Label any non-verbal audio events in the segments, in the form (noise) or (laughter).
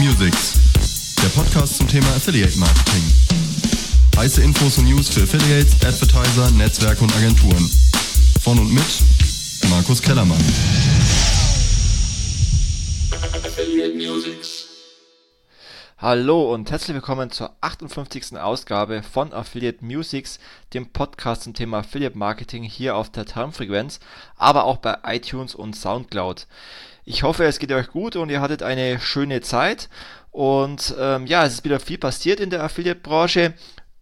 Musics, der Podcast zum Thema Affiliate Marketing. Heiße Infos und News für Affiliates, Advertiser, Netzwerke und Agenturen. Von und mit Markus Kellermann. Affiliate Musics. Hallo und herzlich willkommen zur 58. Ausgabe von Affiliate Musics, dem Podcast zum Thema Affiliate Marketing hier auf der Termfrequenz, aber auch bei iTunes und Soundcloud. Ich hoffe, es geht euch gut und ihr hattet eine schöne Zeit. Und ähm, ja, es ist wieder viel passiert in der Affiliate-Branche.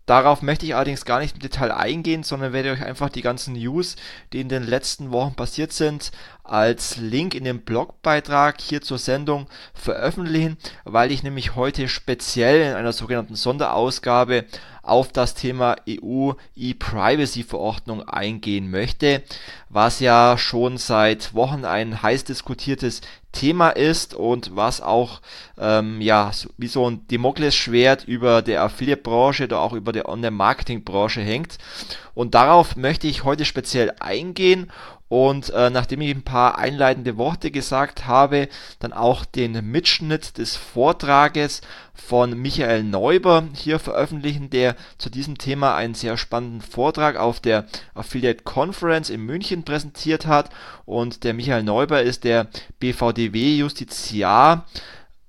Darauf möchte ich allerdings gar nicht im Detail eingehen, sondern werde euch einfach die ganzen News, die in den letzten Wochen passiert sind, als Link in dem Blogbeitrag hier zur Sendung veröffentlichen, weil ich nämlich heute speziell in einer sogenannten Sonderausgabe auf das Thema EU E-Privacy-Verordnung eingehen möchte, was ja schon seit Wochen ein heiß diskutiertes Thema ist und was auch ähm, ja wie so ein Damoklesschwert über der Affiliate-Branche oder auch über der Online-Marketing-Branche hängt. Und darauf möchte ich heute speziell eingehen und äh, nachdem ich ein paar einleitende Worte gesagt habe, dann auch den Mitschnitt des Vortrages von Michael Neuber hier veröffentlichen, der zu diesem Thema einen sehr spannenden Vortrag auf der Affiliate Conference in München präsentiert hat. Und der Michael Neuber ist der BVDW-Justiziar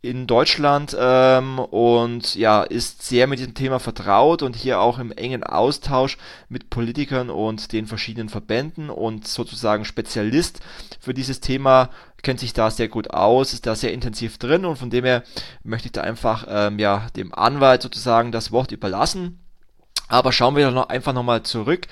in Deutschland ähm, und ja, ist sehr mit diesem Thema vertraut und hier auch im engen Austausch mit Politikern und den verschiedenen Verbänden und sozusagen Spezialist für dieses Thema, kennt sich da sehr gut aus, ist da sehr intensiv drin und von dem her möchte ich da einfach ähm, ja, dem Anwalt sozusagen das Wort überlassen. Aber schauen wir doch noch einfach nochmal zurück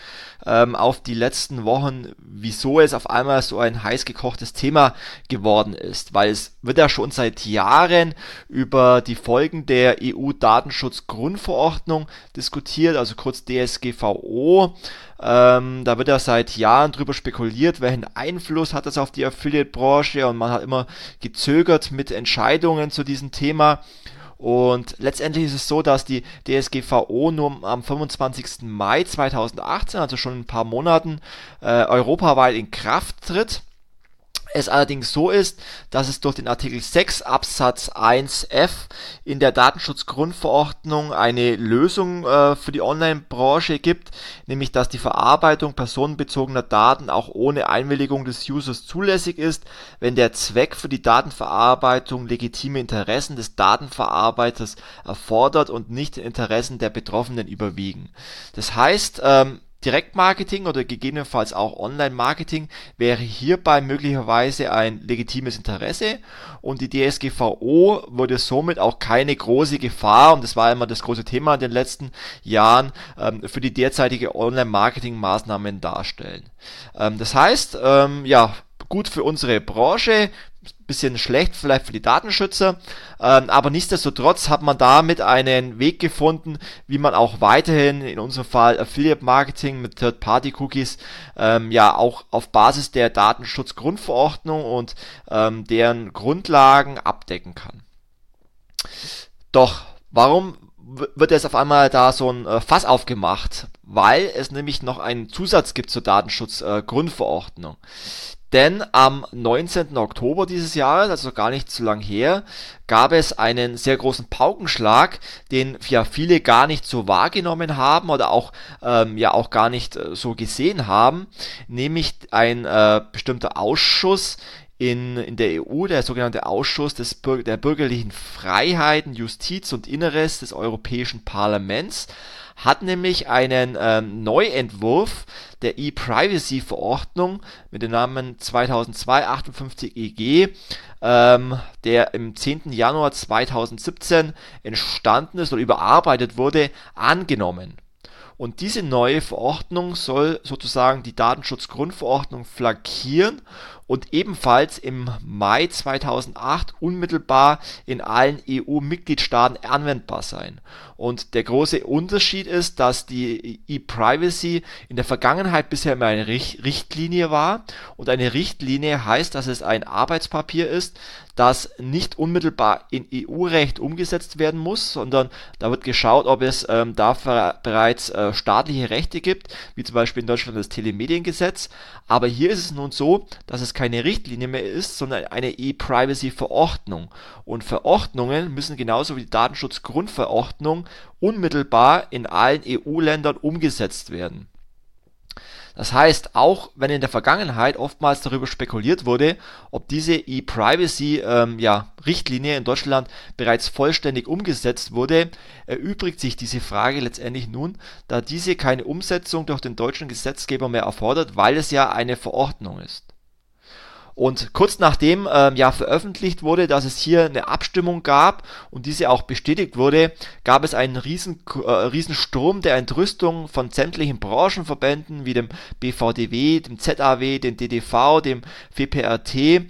ähm, auf die letzten Wochen, wieso es auf einmal so ein heiß gekochtes Thema geworden ist. Weil es wird ja schon seit Jahren über die Folgen der EU-Datenschutzgrundverordnung diskutiert, also kurz DSGVO. Ähm, da wird ja seit Jahren drüber spekuliert, welchen Einfluss hat das auf die Affiliate-Branche und man hat immer gezögert mit Entscheidungen zu diesem Thema. Und letztendlich ist es so, dass die DSGVO nur am 25. Mai 2018, also schon in ein paar Monaten, äh, europaweit in Kraft tritt es allerdings so ist, dass es durch den Artikel 6 Absatz 1f in der Datenschutzgrundverordnung eine Lösung äh, für die Online-Branche gibt, nämlich dass die Verarbeitung personenbezogener Daten auch ohne Einwilligung des Users zulässig ist, wenn der Zweck für die Datenverarbeitung legitime Interessen des Datenverarbeiters erfordert und nicht die Interessen der Betroffenen überwiegen. Das heißt, ähm, Direktmarketing oder gegebenenfalls auch Online-Marketing wäre hierbei möglicherweise ein legitimes Interesse und die DSGVO würde somit auch keine große Gefahr, und das war immer das große Thema in den letzten Jahren, ähm, für die derzeitige Online-Marketing-Maßnahmen darstellen. Ähm, das heißt, ähm, ja, gut für unsere Branche, bisschen schlecht vielleicht für die Datenschützer, ähm, aber nichtsdestotrotz hat man damit einen Weg gefunden, wie man auch weiterhin, in unserem Fall Affiliate Marketing mit Third-Party-Cookies, ähm, ja auch auf Basis der Datenschutzgrundverordnung und ähm, deren Grundlagen abdecken kann. Doch, warum wird jetzt auf einmal da so ein äh, Fass aufgemacht? Weil es nämlich noch einen Zusatz gibt zur Datenschutzgrundverordnung. Äh, denn am 19. Oktober dieses Jahres, also gar nicht zu lang her, gab es einen sehr großen Paukenschlag, den ja viele gar nicht so wahrgenommen haben oder auch ähm, ja auch gar nicht äh, so gesehen haben, nämlich ein äh, bestimmter Ausschuss in, in der EU, der sogenannte Ausschuss des der bürgerlichen Freiheiten, Justiz und Inneres des Europäischen Parlaments, hat nämlich einen ähm, Neuentwurf der E-Privacy-Verordnung mit dem Namen 2002-58 EG, ähm, der im 10. Januar 2017 entstanden ist oder überarbeitet wurde, angenommen. Und diese neue Verordnung soll sozusagen die Datenschutzgrundverordnung flankieren und ebenfalls im Mai 2008 unmittelbar in allen EU-Mitgliedstaaten anwendbar sein. Und der große Unterschied ist, dass die E-Privacy in der Vergangenheit bisher immer eine Richtlinie war und eine Richtlinie heißt, dass es ein Arbeitspapier ist, das nicht unmittelbar in EU-Recht umgesetzt werden muss, sondern da wird geschaut, ob es ähm, dafür bereits äh, staatliche Rechte gibt, wie zum Beispiel in Deutschland das Telemediengesetz. Aber hier ist es nun so, dass es keine Richtlinie mehr ist, sondern eine E-Privacy-Verordnung. Und Verordnungen müssen genauso wie die Datenschutzgrundverordnung unmittelbar in allen EU-Ländern umgesetzt werden das heißt, auch wenn in der Vergangenheit oftmals darüber spekuliert wurde, ob diese E-Privacy-Richtlinie ähm, ja, in Deutschland bereits vollständig umgesetzt wurde, erübrigt sich diese Frage letztendlich nun, da diese keine Umsetzung durch den deutschen Gesetzgeber mehr erfordert, weil es ja eine Verordnung ist. Und kurz nachdem ähm, ja veröffentlicht wurde, dass es hier eine Abstimmung gab und diese auch bestätigt wurde, gab es einen riesen, äh, riesen Sturm der Entrüstung von sämtlichen Branchenverbänden wie dem BVDW, dem ZAW, dem DDV, dem WPRT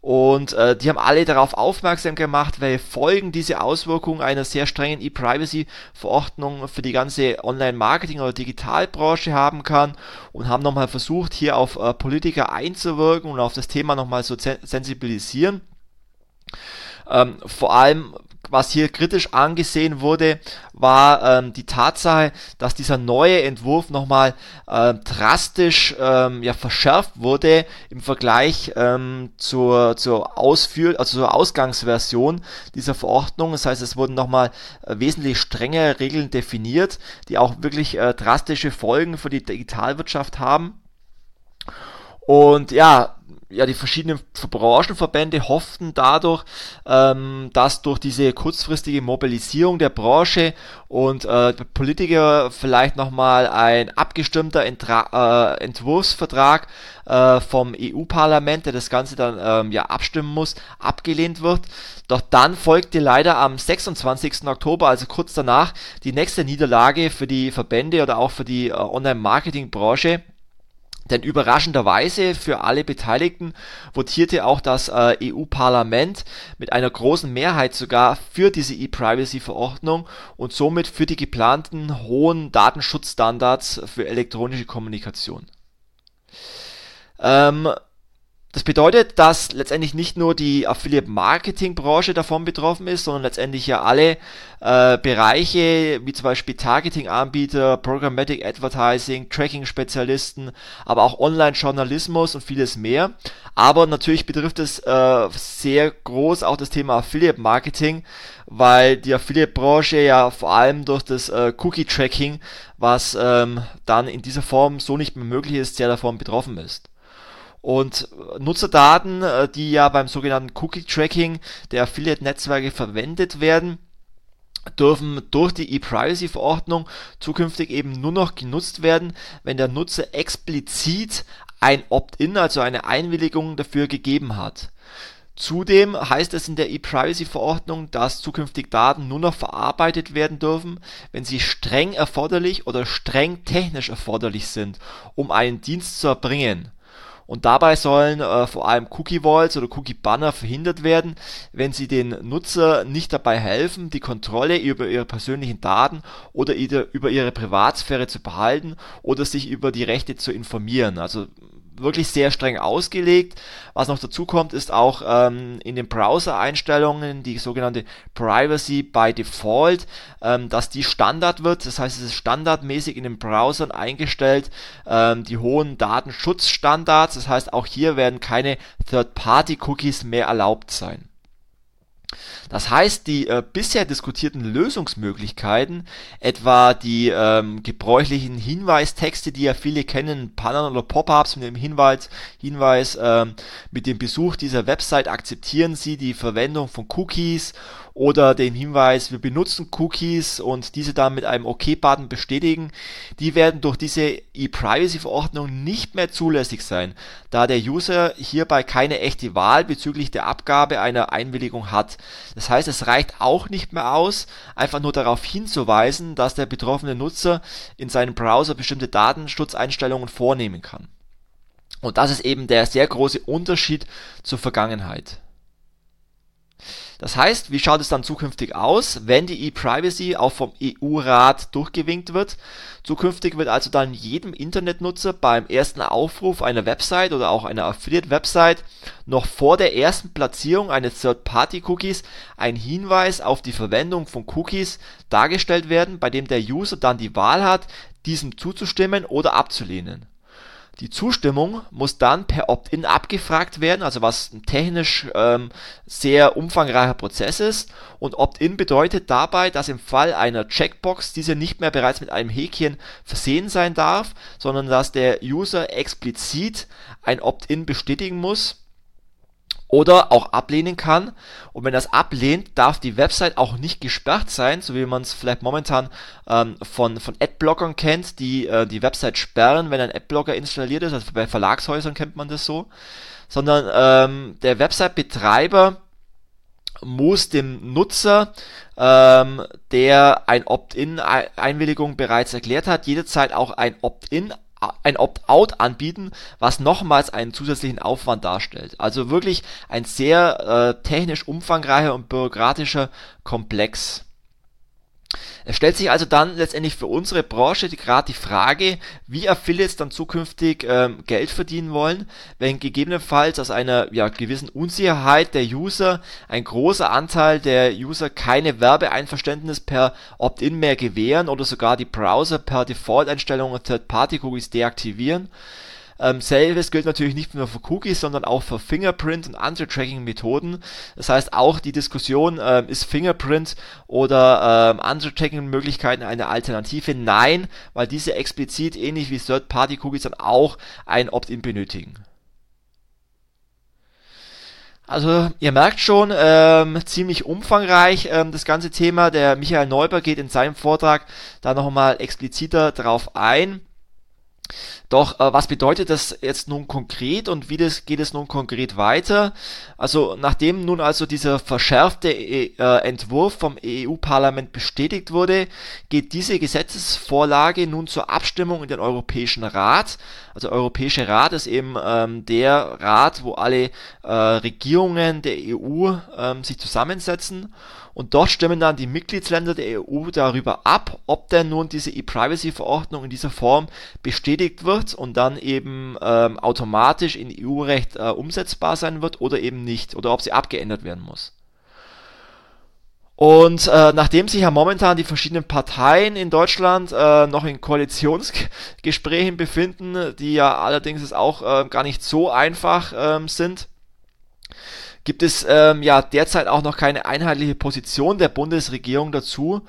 und äh, die haben alle darauf aufmerksam gemacht, welche Folgen diese Auswirkungen einer sehr strengen E-Privacy-Verordnung für die ganze Online-Marketing- oder Digitalbranche haben kann und haben nochmal versucht, hier auf äh, Politiker einzuwirken und auf das Thema nochmal so sensibilisieren. Ähm, vor allem was hier kritisch angesehen wurde, war ähm, die Tatsache, dass dieser neue Entwurf nochmal äh, drastisch ähm, ja, verschärft wurde im Vergleich ähm, zur, zur, Ausführ also zur Ausgangsversion dieser Verordnung. Das heißt, es wurden nochmal äh, wesentlich strengere Regeln definiert, die auch wirklich äh, drastische Folgen für die Digitalwirtschaft haben. Und ja, ja, die verschiedenen Branchenverbände hofften dadurch, ähm, dass durch diese kurzfristige Mobilisierung der Branche und äh, Politiker vielleicht nochmal ein abgestimmter Entra äh, Entwurfsvertrag äh, vom EU-Parlament, der das Ganze dann ähm, ja abstimmen muss, abgelehnt wird. Doch dann folgte leider am 26. Oktober, also kurz danach, die nächste Niederlage für die Verbände oder auch für die äh, Online-Marketing-Branche denn überraschenderweise für alle Beteiligten votierte auch das äh, EU-Parlament mit einer großen Mehrheit sogar für diese E-Privacy-Verordnung und somit für die geplanten hohen Datenschutzstandards für elektronische Kommunikation. Ähm, das bedeutet, dass letztendlich nicht nur die Affiliate-Marketing-Branche davon betroffen ist, sondern letztendlich ja alle äh, Bereiche, wie zum Beispiel Targeting-Anbieter, Programmatic Advertising, Tracking-Spezialisten, aber auch Online-Journalismus und vieles mehr. Aber natürlich betrifft es äh, sehr groß auch das Thema Affiliate-Marketing, weil die Affiliate-Branche ja vor allem durch das äh, Cookie-Tracking, was ähm, dann in dieser Form so nicht mehr möglich ist, sehr davon betroffen ist. Und Nutzerdaten, äh, die ja beim sogenannten Cookie-Tracking der Affiliate-Netzwerke verwendet werden, dürfen durch die E-Privacy-Verordnung zukünftig eben nur noch genutzt werden, wenn der Nutzer explizit ein Opt-in, also eine Einwilligung dafür gegeben hat. Zudem heißt es in der E-Privacy-Verordnung, dass zukünftig Daten nur noch verarbeitet werden dürfen, wenn sie streng erforderlich oder streng technisch erforderlich sind, um einen Dienst zu erbringen und dabei sollen äh, vor allem Cookie Walls oder Cookie Banner verhindert werden, wenn sie den Nutzer nicht dabei helfen, die Kontrolle über ihre persönlichen Daten oder über ihre Privatsphäre zu behalten oder sich über die Rechte zu informieren. Also wirklich sehr streng ausgelegt. Was noch dazu kommt, ist auch ähm, in den Browser-Einstellungen die sogenannte Privacy by Default, ähm, dass die Standard wird. Das heißt, es ist standardmäßig in den Browsern eingestellt, ähm, die hohen Datenschutzstandards. Das heißt, auch hier werden keine Third-Party-Cookies mehr erlaubt sein. Das heißt, die äh, bisher diskutierten Lösungsmöglichkeiten, etwa die ähm, gebräuchlichen Hinweistexte, die ja viele kennen, Pannen oder Pop-ups mit dem Hinweis, Hinweis ähm, mit dem Besuch dieser Website akzeptieren Sie die Verwendung von Cookies oder den Hinweis, wir benutzen Cookies und diese dann mit einem OK-Button bestätigen, die werden durch diese E-Privacy-Verordnung nicht mehr zulässig sein, da der User hierbei keine echte Wahl bezüglich der Abgabe einer Einwilligung hat. Das heißt, es reicht auch nicht mehr aus, einfach nur darauf hinzuweisen, dass der betroffene Nutzer in seinem Browser bestimmte Datenschutzeinstellungen vornehmen kann. Und das ist eben der sehr große Unterschied zur Vergangenheit. Das heißt, wie schaut es dann zukünftig aus, wenn die E-Privacy auch vom EU-Rat durchgewinkt wird? Zukünftig wird also dann jedem Internetnutzer beim ersten Aufruf einer Website oder auch einer Affiliate-Website noch vor der ersten Platzierung eines Third-Party-Cookies ein Hinweis auf die Verwendung von Cookies dargestellt werden, bei dem der User dann die Wahl hat, diesem zuzustimmen oder abzulehnen Die Zustimmung muss dann per Opt-in abgefragt werden, also was ein technisch ähm, sehr umfangreicher Prozess ist. Und Opt-in bedeutet dabei, dass im Fall einer Checkbox diese nicht mehr bereits mit einem Häkchen versehen sein darf, sondern dass der User explizit ein Opt-in bestätigen muss oder auch ablehnen kann. Und wenn das ablehnt, darf die Website auch nicht gesperrt sein, so wie man es vielleicht momentan ähm, von, von Adblockern kennt, die äh, die Website sperren, wenn ein Adblocker installiert ist. Also bei Verlagshäusern kennt man das so. Sondern ähm, der Website-Betreiber muss dem Nutzer, ähm, der ein Opt-in-Einwilligung bereits erklärt hat, jederzeit auch ein Opt-in ein Opt-out anbieten, was nochmals einen zusätzlichen Aufwand darstellt. Also wirklich ein sehr äh, technisch umfangreicher und bürokratischer Komplex. Es stellt sich also dann letztendlich für unsere Branche gerade die Frage, wie Affiliates dann zukünftig ähm, Geld verdienen wollen, wenn gegebenenfalls aus einer ja, gewissen Unsicherheit der User ein großer Anteil der User keine Werbeeinverständnis per Opt-in mehr gewähren oder sogar die Browser per Default-Einstellungen Third-Party-Cookies deaktivieren ähm, selbes gilt natürlich nicht nur für Cookies, sondern auch für Fingerprint und andere Tracking-Methoden. Das heißt, auch die Diskussion, ähm, ist Fingerprint oder ähm, andere Tracking-Möglichkeiten eine Alternative? Nein, weil diese explizit ähnlich wie Third-Party-Cookies dann auch ein Opt-in benötigen. Also ihr merkt schon, ähm, ziemlich umfangreich ähm, das ganze Thema. Der Michael Neuber geht in seinem Vortrag da nochmal expliziter drauf ein. Doch äh, was bedeutet das jetzt nun konkret und wie das, geht es nun konkret weiter? Also nachdem nun also dieser verschärfte äh, Entwurf vom EU-Parlament bestätigt wurde, geht diese Gesetzesvorlage nun zur Abstimmung in den Europäischen Rat. Also der Europäische Rat ist eben ähm, der Rat, wo alle äh, Regierungen der EU ähm, sich zusammensetzen und dort stimmen dann die Mitgliedsländer der EU darüber ab, ob denn nun diese E-Privacy-Verordnung in dieser Form bestätigt wird und dann eben ähm, automatisch in EU-Recht äh, umsetzbar sein wird oder eben nicht oder ob sie abgeändert werden muss. Und äh, nachdem sich ja momentan die verschiedenen Parteien in Deutschland äh, noch in Koalitionsgesprächen befinden, die ja allerdings auch äh, gar nicht so einfach ähm, sind, gibt es ähm, ja derzeit auch noch keine einheitliche Position der Bundesregierung dazu.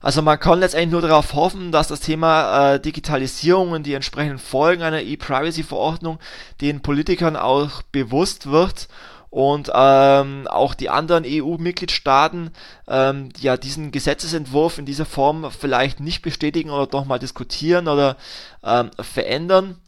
Also man kann letztendlich nur darauf hoffen, dass das Thema äh, Digitalisierung und die entsprechenden Folgen einer E-Privacy-Verordnung den Politikern auch bewusst wird und ähm, auch die anderen EU-Mitgliedstaaten ähm, ja diesen Gesetzesentwurf in dieser Form vielleicht nicht bestätigen oder doch mal diskutieren oder ähm, verändern.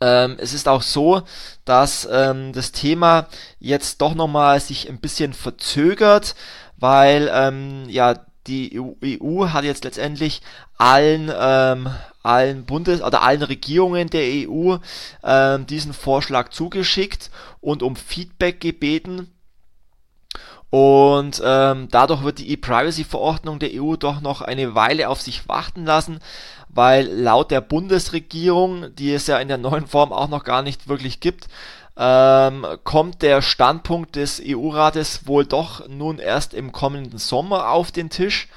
Ähm, es ist auch so, dass ähm, das Thema jetzt doch nochmal sich ein bisschen verzögert, weil ähm, ja die EU, EU, hat jetzt letztendlich allen ähm, allen Bundes oder allen Regierungen der EU ähm, diesen Vorschlag zugeschickt und um Feedback gebeten. Und ähm, dadurch wird die E-Privacy-Verordnung der EU doch noch eine Weile auf sich warten lassen weil laut der Bundesregierung, die es ja in der neuen Form auch noch gar nicht wirklich gibt, ähm, kommt der Standpunkt des EU-Rates wohl doch nun erst im kommenden Sommer auf den Tisch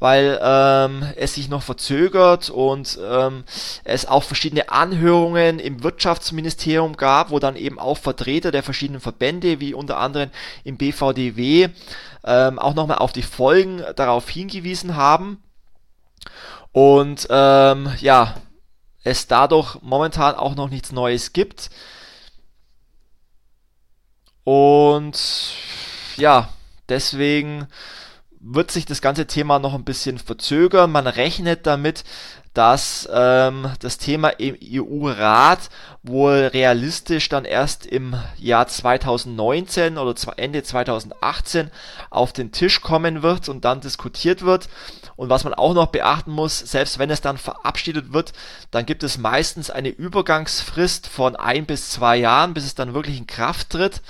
weil ähm, es sich noch verzögert und ähm, es auch verschiedene Anhörungen im Wirtschaftsministerium gab, wo dann eben auch Vertreter der verschiedenen Verbände, wie unter anderem im BVDW, ähm, auch nochmal auf die Folgen darauf hingewiesen haben. Und ähm, ja, es dadurch momentan auch noch nichts Neues gibt. Und ja, deswegen wird sich das ganze Thema noch ein bisschen verzögern. Man rechnet damit, dass ähm, das Thema im EU-Rat wohl realistisch dann erst im Jahr 2019 oder Ende 2018 auf den Tisch kommen wird und dann diskutiert wird. Und was man auch noch beachten muss, selbst wenn es dann verabschiedet wird, dann gibt es meistens eine Übergangsfrist von ein bis zwei Jahren, bis es dann wirklich in Kraft tritt.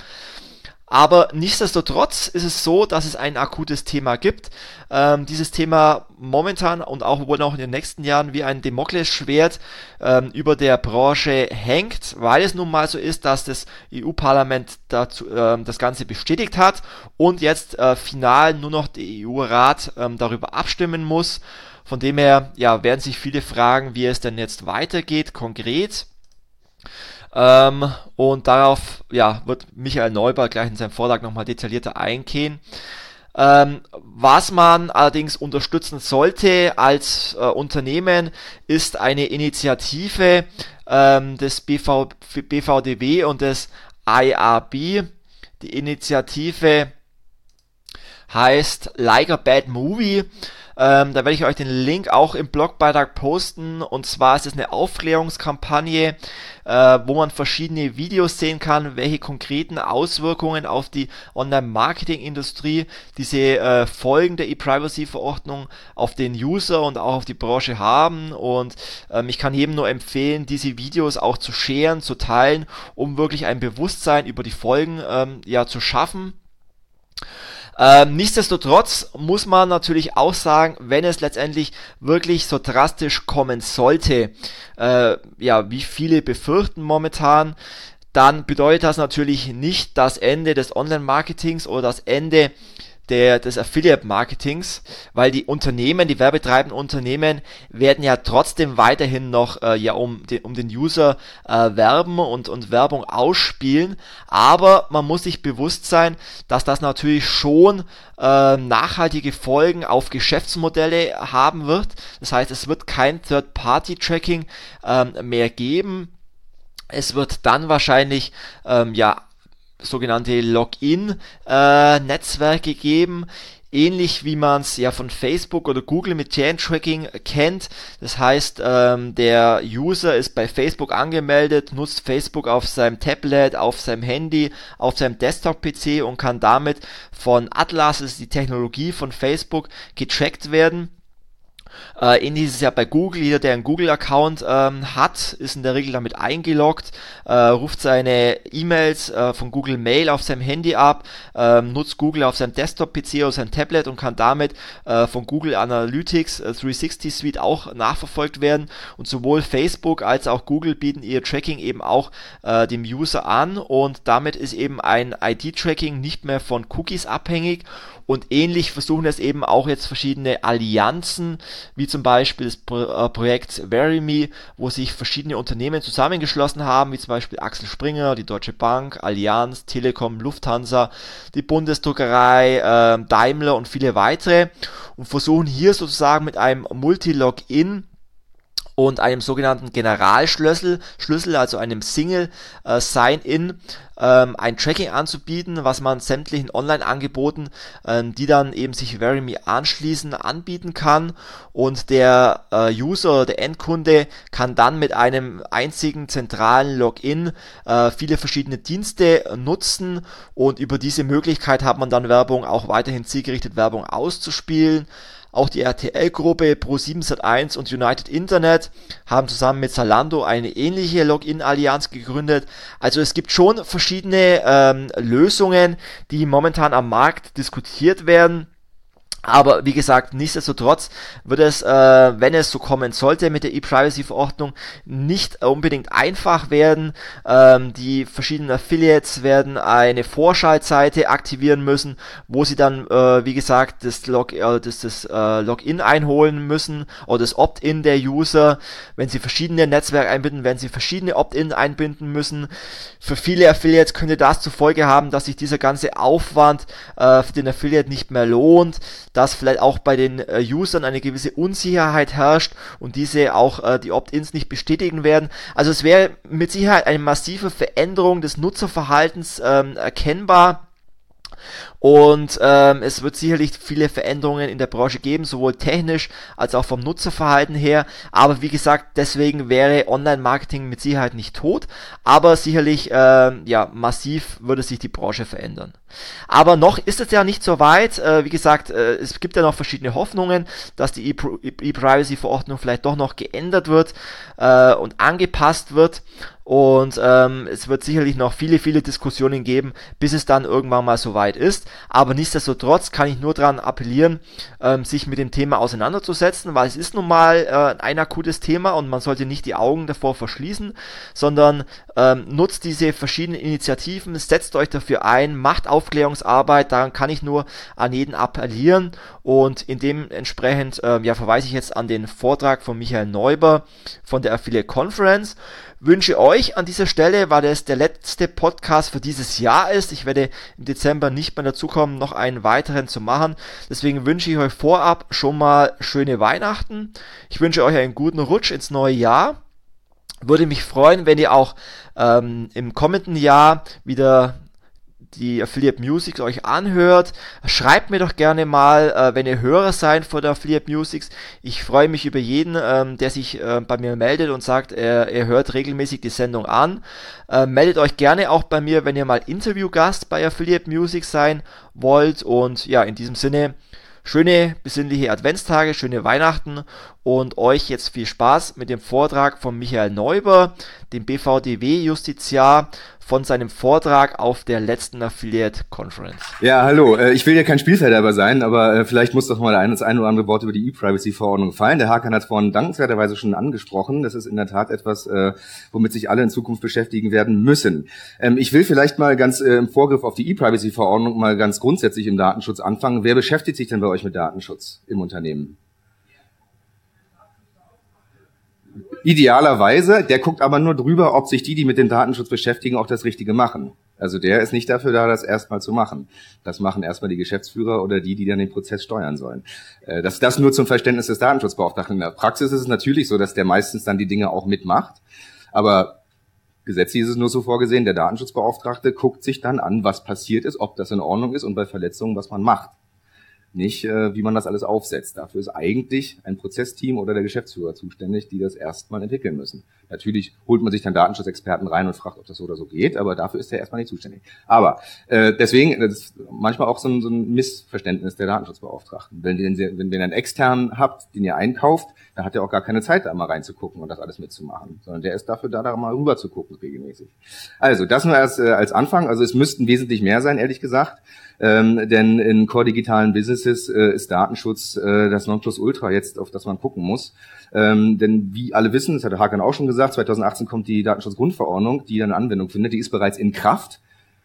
Aber nichtsdestotrotz ist es so, dass es ein akutes Thema gibt. Ähm, dieses Thema momentan und auch wohl noch in den nächsten Jahren wie ein Damoklesschwert ähm, über der Branche hängt, weil es nun mal so ist, dass das EU-Parlament dazu ähm, das Ganze bestätigt hat und jetzt äh, final nur noch der EU-Rat ähm, darüber abstimmen muss. Von dem her ja, werden sich viele fragen, wie es denn jetzt weitergeht konkret. Ähm, und darauf ja, wird Michael Neuber gleich in seinem Vortrag nochmal detaillierter eingehen. Ähm, was man allerdings unterstützen sollte als äh, Unternehmen, ist eine Initiative ähm, des BV, BVDW und des IRB. Die Initiative heißt Like a Bad Movie. Ähm, da werde ich euch den Link auch im Blogbeitrag posten. Und zwar ist es eine Aufklärungskampagne, äh, wo man verschiedene Videos sehen kann, welche konkreten Auswirkungen auf die Online-Marketing-Industrie diese äh, Folgen der E-Privacy-Verordnung auf den User und auch auf die Branche haben. Und ähm, ich kann jedem nur empfehlen, diese Videos auch zu scheren, zu teilen, um wirklich ein Bewusstsein über die Folgen ähm, ja, zu schaffen. Ähm, nichtsdestotrotz muss man natürlich auch sagen, wenn es letztendlich wirklich so drastisch kommen sollte, äh, ja, wie viele befürchten momentan, dann bedeutet das natürlich nicht das Ende des Online-Marketings oder das Ende der, des Affiliate-Marketings, weil die Unternehmen, die werbetreibenden Unternehmen werden ja trotzdem weiterhin noch äh, ja um den, um den User äh, werben und, und Werbung ausspielen, aber man muss sich bewusst sein, dass das natürlich schon äh, nachhaltige Folgen auf Geschäftsmodelle haben wird. Das heißt, es wird kein Third-Party-Tracking ähm, mehr geben. Es wird dann wahrscheinlich ähm, ja sogenannte Login-Netzwerke äh, geben, ähnlich wie man es ja von Facebook oder Google mit Chain-Tracking kennt. Das heißt, ähm, der User ist bei Facebook angemeldet, nutzt Facebook auf seinem Tablet, auf seinem Handy, auf seinem Desktop-PC und kann damit von Atlas, das ist die Technologie von Facebook, getrackt werden äh, ähnlich ist es ja bei Google. Jeder, der einen Google-Account ähm, hat, ist in der Regel damit eingeloggt, äh, ruft seine E-Mails äh, von Google Mail auf seinem Handy ab, ähm, nutzt Google auf seinem Desktop-PC oder seinem Tablet und kann damit äh, von Google Analytics 360 äh, Suite auch nachverfolgt werden. Und sowohl Facebook als auch Google bieten ihr Tracking eben auch äh, dem User an und damit ist eben ein ID-Tracking nicht mehr von Cookies abhängig und ähnlich versuchen es eben auch jetzt verschiedene Allianzen, wie zum Beispiel das Pro äh, Projekt Verimi, wo sich verschiedene Unternehmen zusammengeschlossen haben, wie zum Beispiel Axel Springer, die Deutsche Bank, Allianz, Telekom, Lufthansa, die Bundesdruckerei, äh, Daimler und viele weitere und versuchen hier sozusagen mit einem Multi-Login und einem sogenannten Generalschlüssel, Schlüssel, also einem Single äh, Sign-In, ähm, ein Tracking anzubieten, was man sämtlichen Online-Angeboten, ähm, die dann eben sich Verimi anschließen, anbieten kann. Und der äh, User, der Endkunde, kann dann mit einem einzigen zentralen Login äh, viele verschiedene Dienste nutzen und über diese Möglichkeit hat man dann Werbung auch weiterhin zielgerichtet Werbung auszuspielen. Auch die RTL-Gruppe Pro7 Sat1 und United Internet haben zusammen mit Zalando eine ähnliche Login-Allianz gegründet. Also es gibt schon verschiedene ähm, Lösungen, die momentan am Markt diskutiert werden. Aber wie gesagt, nichtsdestotrotz wird es, äh, wenn es so kommen sollte mit der E-Privacy-Verordnung, nicht unbedingt einfach werden. Ähm, die verschiedenen Affiliates werden eine Vorschaltseite aktivieren müssen, wo sie dann, äh, wie gesagt, das, Log äh, das, das äh, Login einholen müssen oder das Opt-in der User. Wenn sie verschiedene Netzwerke einbinden, werden sie verschiedene Opt-in einbinden müssen. Für viele Affiliates könnte das zur Folge haben, dass sich dieser ganze Aufwand äh, für den Affiliate nicht mehr lohnt dass vielleicht auch bei den äh, Usern eine gewisse Unsicherheit herrscht und diese auch äh, die Opt-ins nicht bestätigen werden. Also es wäre mit Sicherheit eine massive Veränderung des Nutzerverhaltens ähm, erkennbar und ähm, es wird sicherlich viele Veränderungen in der Branche geben, sowohl technisch als auch vom Nutzerverhalten her. Aber wie gesagt, deswegen wäre Online-Marketing mit Sicherheit nicht tot, aber sicherlich ähm, ja massiv würde sich die Branche verändern. Aber noch ist es ja nicht so weit. Äh, wie gesagt, äh, es gibt ja noch verschiedene Hoffnungen, dass die E-Privacy-Verordnung vielleicht doch noch geändert wird äh, und angepasst wird. Und ähm, es wird sicherlich noch viele, viele Diskussionen geben, bis es dann irgendwann mal soweit ist. Aber nichtsdestotrotz kann ich nur daran appellieren, ähm, sich mit dem Thema auseinanderzusetzen, weil es ist nun mal äh, ein akutes Thema und man sollte nicht die Augen davor verschließen, sondern ähm, nutzt diese verschiedenen Initiativen, setzt euch dafür ein, macht Aufklärungsarbeit, daran kann ich nur an jeden appellieren und in dementsprechend äh, ja, verweise ich jetzt an den Vortrag von Michael Neuber von der Affiliate Conference. Wünsche euch an dieser Stelle, weil das der letzte Podcast für dieses Jahr ist, ich werde im Dezember nicht mehr dazukommen, noch einen weiteren zu machen. Deswegen wünsche ich euch vorab schon mal schöne Weihnachten. Ich wünsche euch einen guten Rutsch ins neue Jahr. Würde mich freuen, wenn ihr auch ähm, im kommenden Jahr wieder die Affiliate Musics euch anhört. Schreibt mir doch gerne mal, äh, wenn ihr Hörer seid von der Affiliate Musics. Ich freue mich über jeden, ähm, der sich äh, bei mir meldet und sagt, er, er hört regelmäßig die Sendung an. Äh, meldet euch gerne auch bei mir, wenn ihr mal Interviewgast bei Affiliate Musics sein wollt. Und ja, in diesem Sinne, schöne besinnliche Adventstage, schöne Weihnachten und euch jetzt viel Spaß mit dem Vortrag von Michael Neuber, dem BVDW-Justiziar von seinem Vortrag auf der letzten Affiliate Conference. Ja, hallo. Äh, ich will ja kein Spielverderber sein, aber äh, vielleicht muss doch mal ein, das eine oder andere Wort über die E-Privacy-Verordnung fallen. Der Hakan hat es vorhin dankenswerterweise schon angesprochen. Das ist in der Tat etwas, äh, womit sich alle in Zukunft beschäftigen werden müssen. Ähm, ich will vielleicht mal ganz im Vorgriff auf die E-Privacy-Verordnung mal ganz grundsätzlich im Datenschutz anfangen. Wer beschäftigt sich denn bei euch mit Datenschutz im Unternehmen? Idealerweise, der guckt aber nur drüber, ob sich die, die mit dem Datenschutz beschäftigen, auch das Richtige machen. Also der ist nicht dafür da, das erstmal zu machen. Das machen erstmal die Geschäftsführer oder die, die dann den Prozess steuern sollen. Äh, das, das nur zum Verständnis des Datenschutzbeauftragten. In der Praxis ist es natürlich so, dass der meistens dann die Dinge auch mitmacht. Aber gesetzlich ist es nur so vorgesehen, der Datenschutzbeauftragte guckt sich dann an, was passiert ist, ob das in Ordnung ist und bei Verletzungen, was man macht nicht, äh, wie man das alles aufsetzt. Dafür ist eigentlich ein Prozessteam oder der Geschäftsführer zuständig, die das erstmal entwickeln müssen. Natürlich holt man sich dann Datenschutzexperten rein und fragt, ob das so oder so geht, aber dafür ist er erstmal nicht zuständig. Aber äh, deswegen, das ist manchmal auch so ein, so ein Missverständnis der Datenschutzbeauftragten. Wenn, den, wenn ihr einen externen habt, den ihr einkauft, dann hat er auch gar keine Zeit, da mal reinzugucken und das alles mitzumachen, sondern der ist dafür da, da mal rüber zu gucken regelmäßig. Also, das nur erst äh, als Anfang. Also es müssten wesentlich mehr sein, ehrlich gesagt. Ähm, denn in core digitalen Businesses äh, ist Datenschutz äh, das Nonplusultra jetzt, auf das man gucken muss. Ähm, denn wie alle wissen, das hat der Hakan auch schon gesagt, 2018 kommt die Datenschutzgrundverordnung, die dann Anwendung findet. Die ist bereits in Kraft.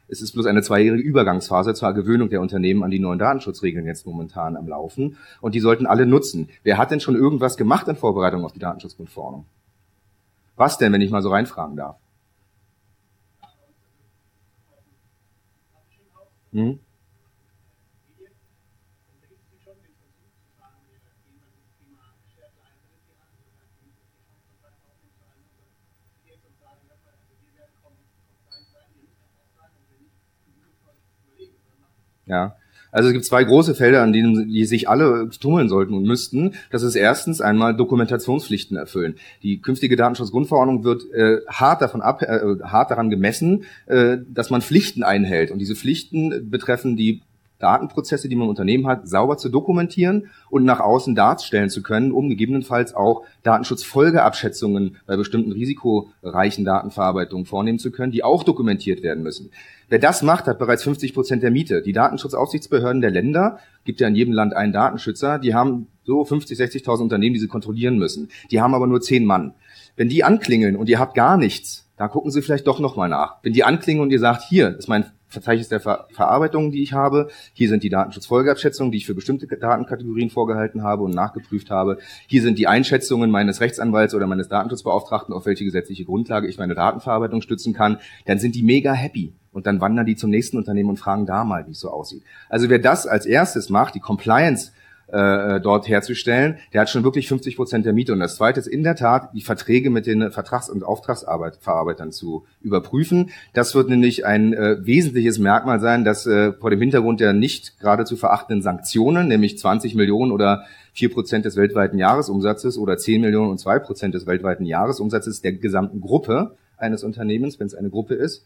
Es ist bloß eine zweijährige Übergangsphase zur Gewöhnung der Unternehmen an die neuen Datenschutzregeln jetzt momentan am Laufen. Und die sollten alle nutzen. Wer hat denn schon irgendwas gemacht in Vorbereitung auf die Datenschutzgrundverordnung? Was denn, wenn ich mal so reinfragen darf? Hm? Ja. Also es gibt zwei große Felder, an denen die sich alle tummeln sollten und müssten. Das ist erstens einmal Dokumentationspflichten erfüllen. Die künftige Datenschutzgrundverordnung wird äh, hart davon ab, äh, hart daran gemessen, äh, dass man Pflichten einhält. Und diese Pflichten betreffen die Datenprozesse, die man im Unternehmen hat, sauber zu dokumentieren und nach außen darstellen zu können, um gegebenenfalls auch Datenschutzfolgeabschätzungen bei bestimmten risikoreichen Datenverarbeitungen vornehmen zu können, die auch dokumentiert werden müssen. Wer das macht, hat bereits 50 Prozent der Miete. Die Datenschutzaufsichtsbehörden der Länder, gibt ja in jedem Land einen Datenschützer, die haben so 50, 60.000 Unternehmen, die sie kontrollieren müssen. Die haben aber nur zehn Mann. Wenn die anklingeln und ihr habt gar nichts, da gucken sie vielleicht doch nochmal nach. Wenn die anklingeln und ihr sagt, hier ist mein Verzeichnis der Ver Verarbeitungen, die ich habe. Hier sind die Datenschutzfolgeabschätzungen, die ich für bestimmte Datenkategorien vorgehalten habe und nachgeprüft habe. Hier sind die Einschätzungen meines Rechtsanwalts oder meines Datenschutzbeauftragten, auf welche gesetzliche Grundlage ich meine Datenverarbeitung stützen kann. Dann sind die mega happy. Und dann wandern die zum nächsten Unternehmen und fragen da mal, wie es so aussieht. Also wer das als erstes macht, die Compliance äh, dort herzustellen, der hat schon wirklich 50 Prozent der Miete. Und das Zweite ist in der Tat, die Verträge mit den Vertrags- und Auftragsverarbeitern zu überprüfen. Das wird nämlich ein äh, wesentliches Merkmal sein, dass äh, vor dem Hintergrund der nicht gerade zu verachtenden Sanktionen, nämlich 20 Millionen oder 4 Prozent des weltweiten Jahresumsatzes oder 10 Millionen und 2 Prozent des weltweiten Jahresumsatzes der gesamten Gruppe eines Unternehmens, wenn es eine Gruppe ist,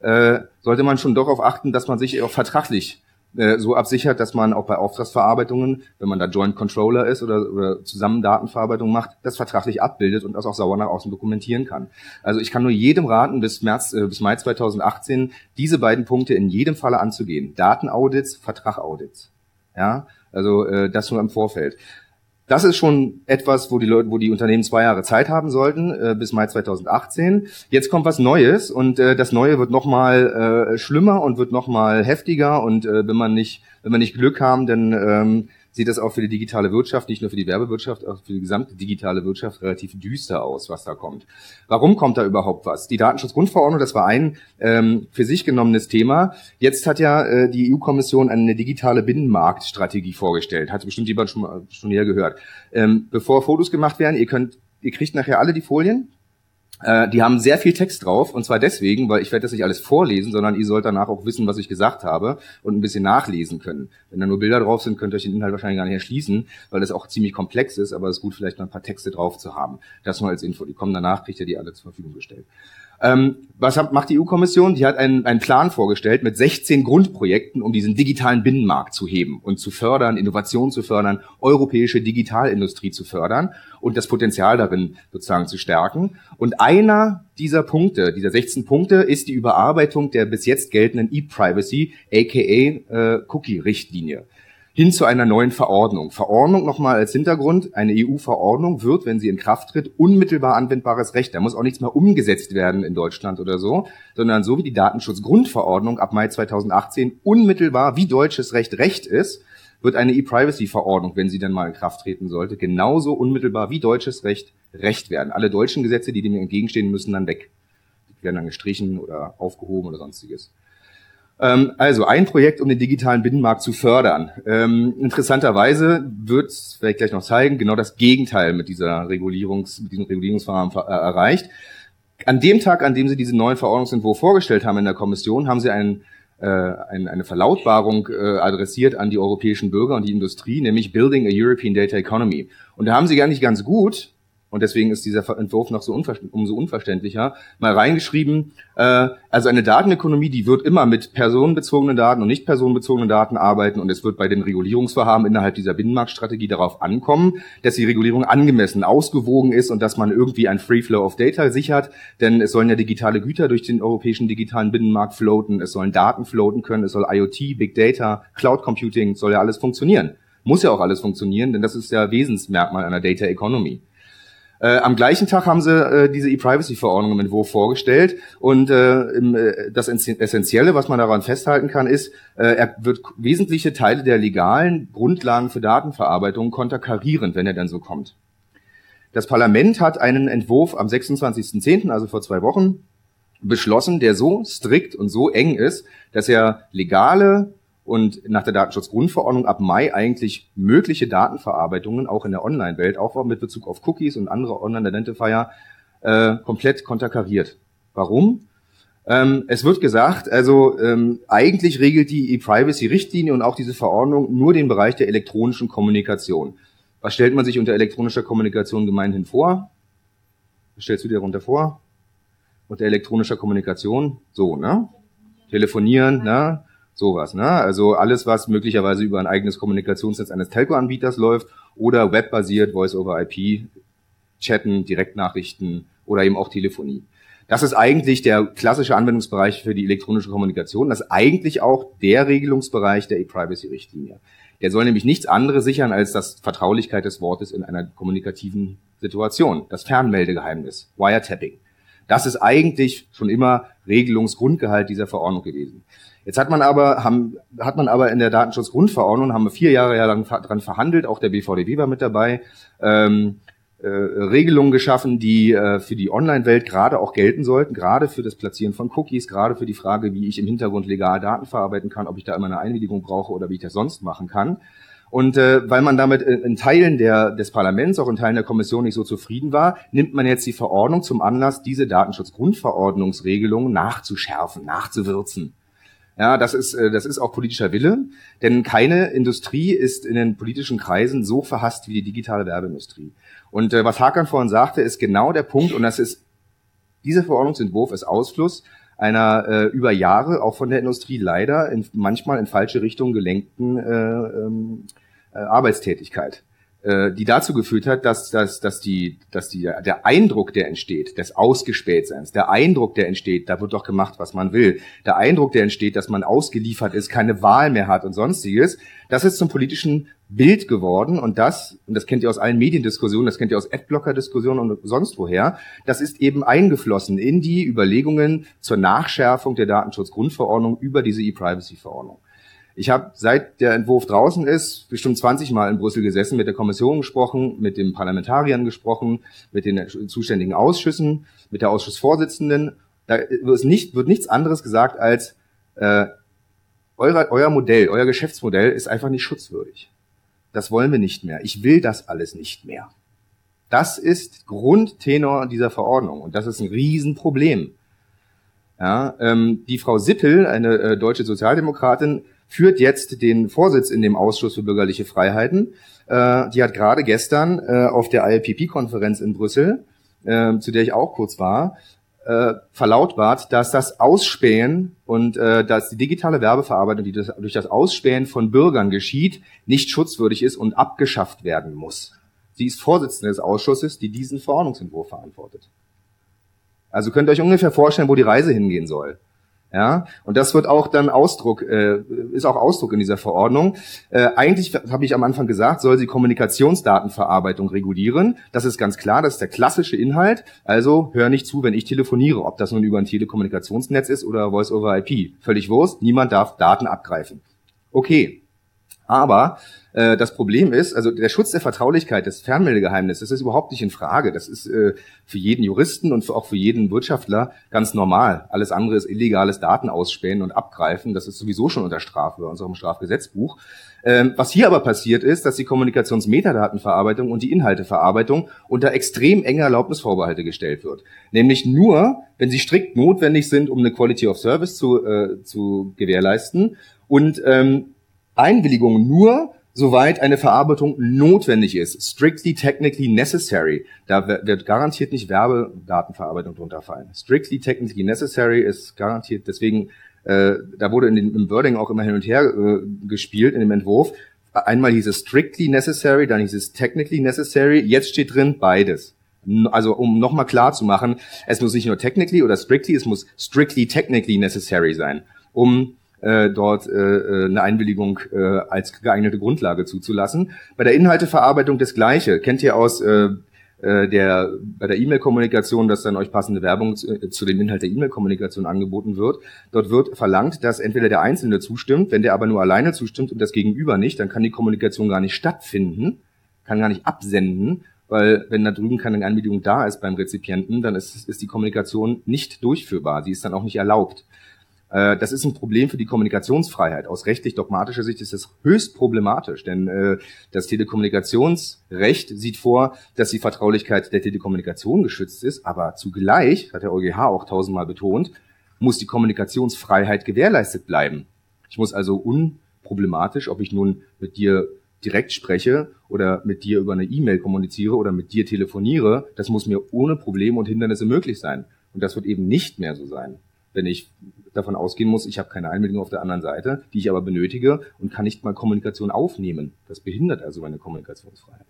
äh, sollte man schon darauf achten, dass man sich auch vertraglich äh, so absichert, dass man auch bei Auftragsverarbeitungen, wenn man da Joint Controller ist oder, oder zusammen Datenverarbeitung macht, das vertraglich abbildet und das auch sauber nach außen dokumentieren kann. Also ich kann nur jedem raten, bis März, äh, bis Mai 2018 diese beiden Punkte in jedem Falle anzugehen. Datenaudits, Vertragaudits. Ja, also äh, das nur im Vorfeld. Das ist schon etwas, wo die Leute, wo die Unternehmen zwei Jahre Zeit haben sollten, äh, bis Mai 2018. Jetzt kommt was Neues und äh, das Neue wird nochmal äh, schlimmer und wird nochmal heftiger und äh, wenn man nicht, wenn wir nicht Glück haben, dann ähm, sieht das auch für die digitale Wirtschaft, nicht nur für die Werbewirtschaft, auch für die gesamte digitale Wirtschaft relativ düster aus, was da kommt. Warum kommt da überhaupt was? Die Datenschutzgrundverordnung, das war ein ähm, für sich genommenes Thema. Jetzt hat ja äh, die EU-Kommission eine digitale Binnenmarktstrategie vorgestellt. Hat bestimmt jemand schon, schon hier gehört. Ähm, bevor Fotos gemacht werden, ihr könnt, ihr kriegt nachher alle die Folien. Äh, die haben sehr viel Text drauf und zwar deswegen, weil ich werde das nicht alles vorlesen, sondern ihr sollt danach auch wissen, was ich gesagt habe und ein bisschen nachlesen können. Wenn da nur Bilder drauf sind, könnt ihr euch den Inhalt wahrscheinlich gar nicht erschließen, weil das auch ziemlich komplex ist, aber es ist gut, vielleicht noch ein paar Texte drauf zu haben. Das nur als Info. Die kommen danach, kriegt ihr die alle zur Verfügung gestellt. Ähm, was hat, macht die EU-Kommission? Die hat einen, einen Plan vorgestellt mit 16 Grundprojekten, um diesen digitalen Binnenmarkt zu heben und zu fördern, Innovation zu fördern, europäische Digitalindustrie zu fördern und das Potenzial darin sozusagen zu stärken. Und einer dieser Punkte, dieser 16 Punkte, ist die Überarbeitung der bis jetzt geltenden E-Privacy, aka äh, Cookie-Richtlinie hin zu einer neuen Verordnung. Verordnung nochmal als Hintergrund. Eine EU-Verordnung wird, wenn sie in Kraft tritt, unmittelbar anwendbares Recht. Da muss auch nichts mehr umgesetzt werden in Deutschland oder so, sondern so wie die Datenschutzgrundverordnung ab Mai 2018 unmittelbar wie deutsches Recht Recht ist, wird eine E-Privacy-Verordnung, wenn sie dann mal in Kraft treten sollte, genauso unmittelbar wie deutsches Recht Recht werden. Alle deutschen Gesetze, die dem entgegenstehen, müssen dann weg. Die werden dann gestrichen oder aufgehoben oder sonstiges. Ähm, also ein Projekt, um den digitalen Binnenmarkt zu fördern. Ähm, interessanterweise wird, werde ich gleich noch zeigen, genau das Gegenteil mit dieser Regulierungs, mit diesem Regulierungsverfahren äh, erreicht. An dem Tag, an dem Sie diesen neuen Verordnungsentwurf vorgestellt haben in der Kommission, haben Sie einen, äh, ein, eine Verlautbarung äh, adressiert an die europäischen Bürger und die Industrie, nämlich Building a European Data Economy. Und da haben Sie gar nicht ganz gut und deswegen ist dieser Entwurf noch so umso unverständlicher, mal reingeschrieben, äh, also eine Datenökonomie, die wird immer mit personenbezogenen Daten und nicht personenbezogenen Daten arbeiten und es wird bei den Regulierungsvorhaben innerhalb dieser Binnenmarktstrategie darauf ankommen, dass die Regulierung angemessen, ausgewogen ist und dass man irgendwie ein Free Flow of Data sichert, denn es sollen ja digitale Güter durch den europäischen digitalen Binnenmarkt floaten, es sollen Daten floaten können, es soll IoT, Big Data, Cloud Computing, soll ja alles funktionieren. Muss ja auch alles funktionieren, denn das ist ja Wesensmerkmal einer Data Economy. Äh, am gleichen Tag haben sie äh, diese E-Privacy-Verordnung im Entwurf vorgestellt und äh, im, äh, das Essentielle, was man daran festhalten kann, ist, äh, er wird wesentliche Teile der legalen Grundlagen für Datenverarbeitung konterkarieren, wenn er dann so kommt. Das Parlament hat einen Entwurf am 26.10., also vor zwei Wochen, beschlossen, der so strikt und so eng ist, dass er legale und nach der Datenschutzgrundverordnung ab Mai eigentlich mögliche Datenverarbeitungen auch in der Online-Welt, auch mit Bezug auf Cookies und andere Online-Identifier, äh, komplett konterkariert. Warum? Ähm, es wird gesagt, also ähm, eigentlich regelt die E-Privacy-Richtlinie und auch diese Verordnung nur den Bereich der elektronischen Kommunikation. Was stellt man sich unter elektronischer Kommunikation gemeinhin vor? Was stellst du dir darunter vor? Unter elektronischer Kommunikation? So, ne? Telefonieren, ne? Sowas, ne? Also alles, was möglicherweise über ein eigenes Kommunikationsnetz eines Telco-Anbieters läuft oder webbasiert, Voice-over-IP, Chatten, Direktnachrichten oder eben auch Telefonie. Das ist eigentlich der klassische Anwendungsbereich für die elektronische Kommunikation. Das ist eigentlich auch der Regelungsbereich der E-Privacy-Richtlinie. Der soll nämlich nichts anderes sichern als das Vertraulichkeit des Wortes in einer kommunikativen Situation. Das Fernmeldegeheimnis, Wiretapping. Das ist eigentlich schon immer Regelungsgrundgehalt dieser Verordnung gewesen. Jetzt hat man aber, haben, hat man aber in der Datenschutzgrundverordnung, haben wir vier Jahre lang dran verhandelt, auch der BVDW war mit dabei, ähm, äh, Regelungen geschaffen, die äh, für die Online-Welt gerade auch gelten sollten, gerade für das Platzieren von Cookies, gerade für die Frage, wie ich im Hintergrund legal Daten verarbeiten kann, ob ich da immer eine Einwilligung brauche oder wie ich das sonst machen kann. Und äh, weil man damit in Teilen der, des Parlaments, auch in Teilen der Kommission nicht so zufrieden war, nimmt man jetzt die Verordnung zum Anlass, diese Datenschutzgrundverordnungsregelungen nachzuschärfen, nachzuwürzen. Ja, das ist, äh, das ist auch politischer Wille, denn keine Industrie ist in den politischen Kreisen so verhasst wie die digitale Werbeindustrie. Und äh, was Hakan vorhin sagte, ist genau der Punkt, und das ist, dieser Verordnungsentwurf ist Ausfluss einer äh, über Jahre auch von der Industrie leider in, manchmal in falsche Richtung gelenkten äh, ähm, äh, Arbeitstätigkeit. Äh, die dazu geführt hat, dass, dass, dass, die, dass die, der Eindruck, der entsteht, des Ausgespähtseins, der Eindruck, der entsteht, da wird doch gemacht, was man will, der Eindruck, der entsteht, dass man ausgeliefert ist, keine Wahl mehr hat und sonstiges, das ist zum politischen Bild geworden und das, und das kennt ihr aus allen Mediendiskussionen, das kennt ihr aus Adblocker-Diskussionen und sonst woher, das ist eben eingeflossen in die Überlegungen zur Nachschärfung der Datenschutzgrundverordnung über diese E-Privacy-Verordnung. Ich habe seit der Entwurf draußen ist bestimmt 20 Mal in Brüssel gesessen, mit der Kommission gesprochen, mit den Parlamentariern gesprochen, mit den zuständigen Ausschüssen, mit der Ausschussvorsitzenden. Da wird, nicht, wird nichts anderes gesagt als äh, euer, euer Modell, euer Geschäftsmodell ist einfach nicht schutzwürdig. Das wollen wir nicht mehr. Ich will das alles nicht mehr. Das ist Grundtenor dieser Verordnung und das ist ein Riesenproblem. Ja, ähm, die Frau Sippel, eine äh, deutsche Sozialdemokratin, führt jetzt den Vorsitz in dem Ausschuss für bürgerliche Freiheiten. Äh, die hat gerade gestern äh, auf der ILPP-Konferenz in Brüssel, äh, zu der ich auch kurz war, äh, verlautbart, dass das Ausspähen und äh, dass die digitale Werbeverarbeitung, die das, durch das Ausspähen von Bürgern geschieht, nicht schutzwürdig ist und abgeschafft werden muss. Sie ist Vorsitzende des Ausschusses, die diesen Verordnungsentwurf verantwortet. Also könnt ihr euch ungefähr vorstellen, wo die Reise hingehen soll. Ja, und das wird auch dann Ausdruck, äh, ist auch Ausdruck in dieser Verordnung. Äh, eigentlich habe ich am Anfang gesagt, soll sie Kommunikationsdatenverarbeitung regulieren. Das ist ganz klar, das ist der klassische Inhalt. Also hör nicht zu, wenn ich telefoniere, ob das nun über ein Telekommunikationsnetz ist oder Voice over IP. Völlig Wurst, niemand darf Daten abgreifen. Okay, aber äh, das Problem ist, also der Schutz der Vertraulichkeit des Fernmeldegeheimnisses ist überhaupt nicht in Frage. Das ist äh, für jeden Juristen und für, auch für jeden Wirtschaftler ganz normal. Alles andere ist illegales Datenausspähen und Abgreifen. Das ist sowieso schon unter Strafe bei unserem Strafgesetzbuch. Ähm, was hier aber passiert ist, dass die Kommunikationsmetadatenverarbeitung und die Inhalteverarbeitung unter extrem enge Erlaubnisvorbehalte gestellt wird. Nämlich nur, wenn sie strikt notwendig sind, um eine Quality of Service zu, äh, zu gewährleisten und ähm, Einwilligung nur, soweit eine Verarbeitung notwendig ist. Strictly technically necessary. Da wird garantiert nicht Werbedatenverarbeitung drunter fallen. Strictly technically necessary ist garantiert, deswegen, äh, da wurde in dem, im Wording auch immer hin und her äh, gespielt in dem Entwurf. Einmal hieß es strictly necessary, dann hieß es technically necessary. Jetzt steht drin beides. Also um nochmal klar zu machen, es muss nicht nur technically oder strictly, es muss strictly technically necessary sein, um äh, dort äh, äh, eine Einwilligung äh, als geeignete Grundlage zuzulassen. Bei der Inhalteverarbeitung das Gleiche. Kennt ihr aus äh, äh, der bei der E-Mail-Kommunikation, dass dann euch passende Werbung zu, äh, zu dem Inhalt der E-Mail-Kommunikation angeboten wird. Dort wird verlangt, dass entweder der Einzelne zustimmt, wenn der aber nur alleine zustimmt und das Gegenüber nicht, dann kann die Kommunikation gar nicht stattfinden, kann gar nicht absenden, weil wenn da drüben keine Einwilligung da ist beim Rezipienten, dann ist, ist die Kommunikation nicht durchführbar. Sie ist dann auch nicht erlaubt. Äh, das ist ein Problem für die Kommunikationsfreiheit. Aus rechtlich-dogmatischer Sicht ist das höchst problematisch, denn äh, das Telekommunikationsrecht sieht vor, dass die Vertraulichkeit der Telekommunikation geschützt ist, aber zugleich, hat der EuGH auch tausendmal betont, muss die Kommunikationsfreiheit gewährleistet bleiben. Ich muss also unproblematisch, ob ich nun mit dir direkt spreche oder mit dir über eine E-Mail kommuniziere oder mit dir telefoniere, das muss mir ohne Probleme und Hindernisse möglich sein. Und das wird eben nicht mehr so sein wenn ich davon ausgehen muss, ich habe keine Einbindung auf der anderen Seite, die ich aber benötige und kann nicht mal Kommunikation aufnehmen. Das behindert also meine Kommunikationsfreiheit.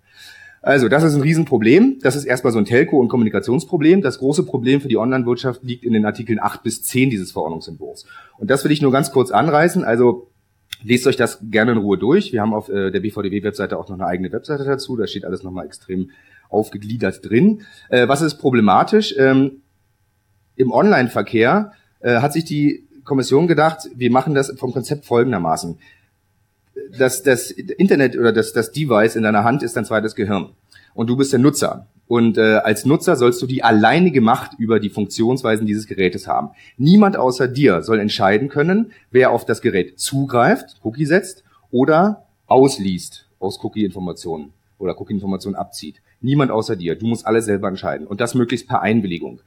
Also, das ist ein Riesenproblem. Das ist erstmal so ein Telco- und Kommunikationsproblem. Das große Problem für die Online-Wirtschaft liegt in den Artikeln 8 bis 10 dieses Verordnungsentwurfs. Und das will ich nur ganz kurz anreißen. Also, lest euch das gerne in Ruhe durch. Wir haben auf äh, der BVDW-Webseite auch noch eine eigene Webseite dazu. Da steht alles nochmal extrem aufgegliedert drin. Äh, was ist problematisch? Ähm, Im Online-Verkehr äh, hat sich die Kommission gedacht, wir machen das vom Konzept folgendermaßen. Das, das Internet oder das, das Device in deiner Hand ist dein zweites Gehirn. Und du bist der Nutzer. Und äh, als Nutzer sollst du die alleinige Macht über die Funktionsweisen dieses Gerätes haben. Niemand außer dir soll entscheiden können, wer auf das Gerät zugreift, Cookie setzt oder ausliest aus Cookie-Informationen oder Cookie-Informationen abzieht. Niemand außer dir. Du musst alles selber entscheiden. Und das möglichst per Einwilligung.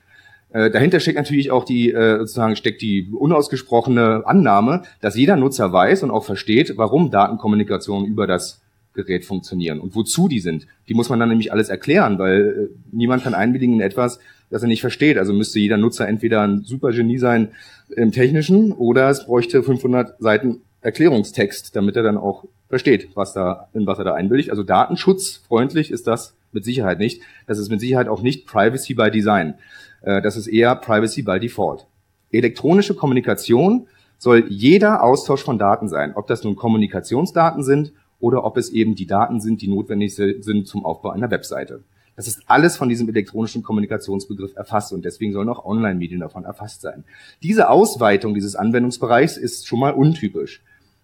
Äh, dahinter steckt natürlich auch die, äh, sozusagen steckt die unausgesprochene Annahme, dass jeder Nutzer weiß und auch versteht, warum Datenkommunikation über das Gerät funktionieren und wozu die sind. Die muss man dann nämlich alles erklären, weil äh, niemand kann einwilligen in etwas, das er nicht versteht. Also müsste jeder Nutzer entweder ein Supergenie sein im Technischen oder es bräuchte 500 Seiten Erklärungstext, damit er dann auch versteht, was da, in was er da einwilligt. Also datenschutzfreundlich ist das mit Sicherheit nicht. Das ist mit Sicherheit auch nicht Privacy by Design. Äh, das ist eher Privacy by Default. Elektronische Kommunikation soll jeder Austausch von Daten sein, ob das nun Kommunikationsdaten sind oder ob es eben die Daten sind, die notwendig sind zum Aufbau einer Webseite. Das ist alles von diesem elektronischen Kommunikationsbegriff erfasst und deswegen sollen auch Online-Medien davon erfasst sein. Diese Ausweitung dieses Anwendungsbereichs ist schon mal untypisch.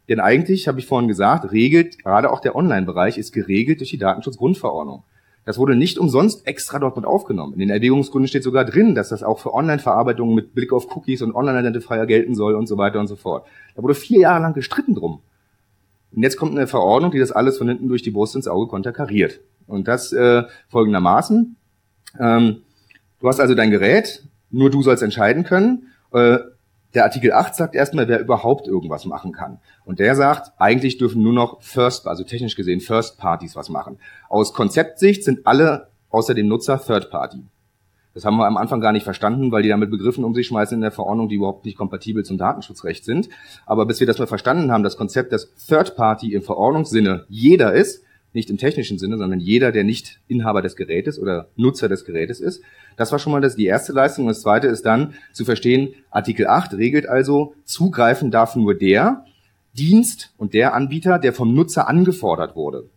Denn eigentlich, habe ich vorhin gesagt, regelt gerade auch der Online-Bereich ist geregelt durch die Datenschutzgrundverordnung. Das wurde nicht umsonst extra dort mit aufgenommen. In den Erwägungsgründen steht sogar drin, dass das auch für Online-Verarbeitungen mit Blick auf Cookies und Online-Identifier gelten soll und so weiter und so fort. Da wurde vier Jahre lang gestritten drum. Und jetzt kommt eine Verordnung, die das alles von hinten durch die Brust ins Auge konterkariert. Und das äh, folgendermaßen. Ähm, du hast also dein Gerät, nur du sollst entscheiden können. Äh, der Artikel 8 sagt erstmal, wer überhaupt irgendwas machen kann. Und der sagt, eigentlich dürfen nur noch First, also technisch gesehen First Parties was machen. Aus Konzeptsicht sind alle außer dem Nutzer Third Party. Das haben wir am Anfang gar nicht verstanden, weil die damit Begriffen um sich schmeißen in der Verordnung, die überhaupt nicht kompatibel zum Datenschutzrecht sind. Aber bis wir das mal verstanden haben, das Konzept, dass Third Party im Verordnungssinne jeder ist, nicht im technischen Sinne, sondern jeder, der nicht Inhaber des Gerätes oder Nutzer des Gerätes ist. Das war schon mal das, die erste Leistung. Und das zweite ist dann zu verstehen, Artikel 8 regelt also, zugreifen darf nur der Dienst und der Anbieter, der vom Nutzer angefordert wurde.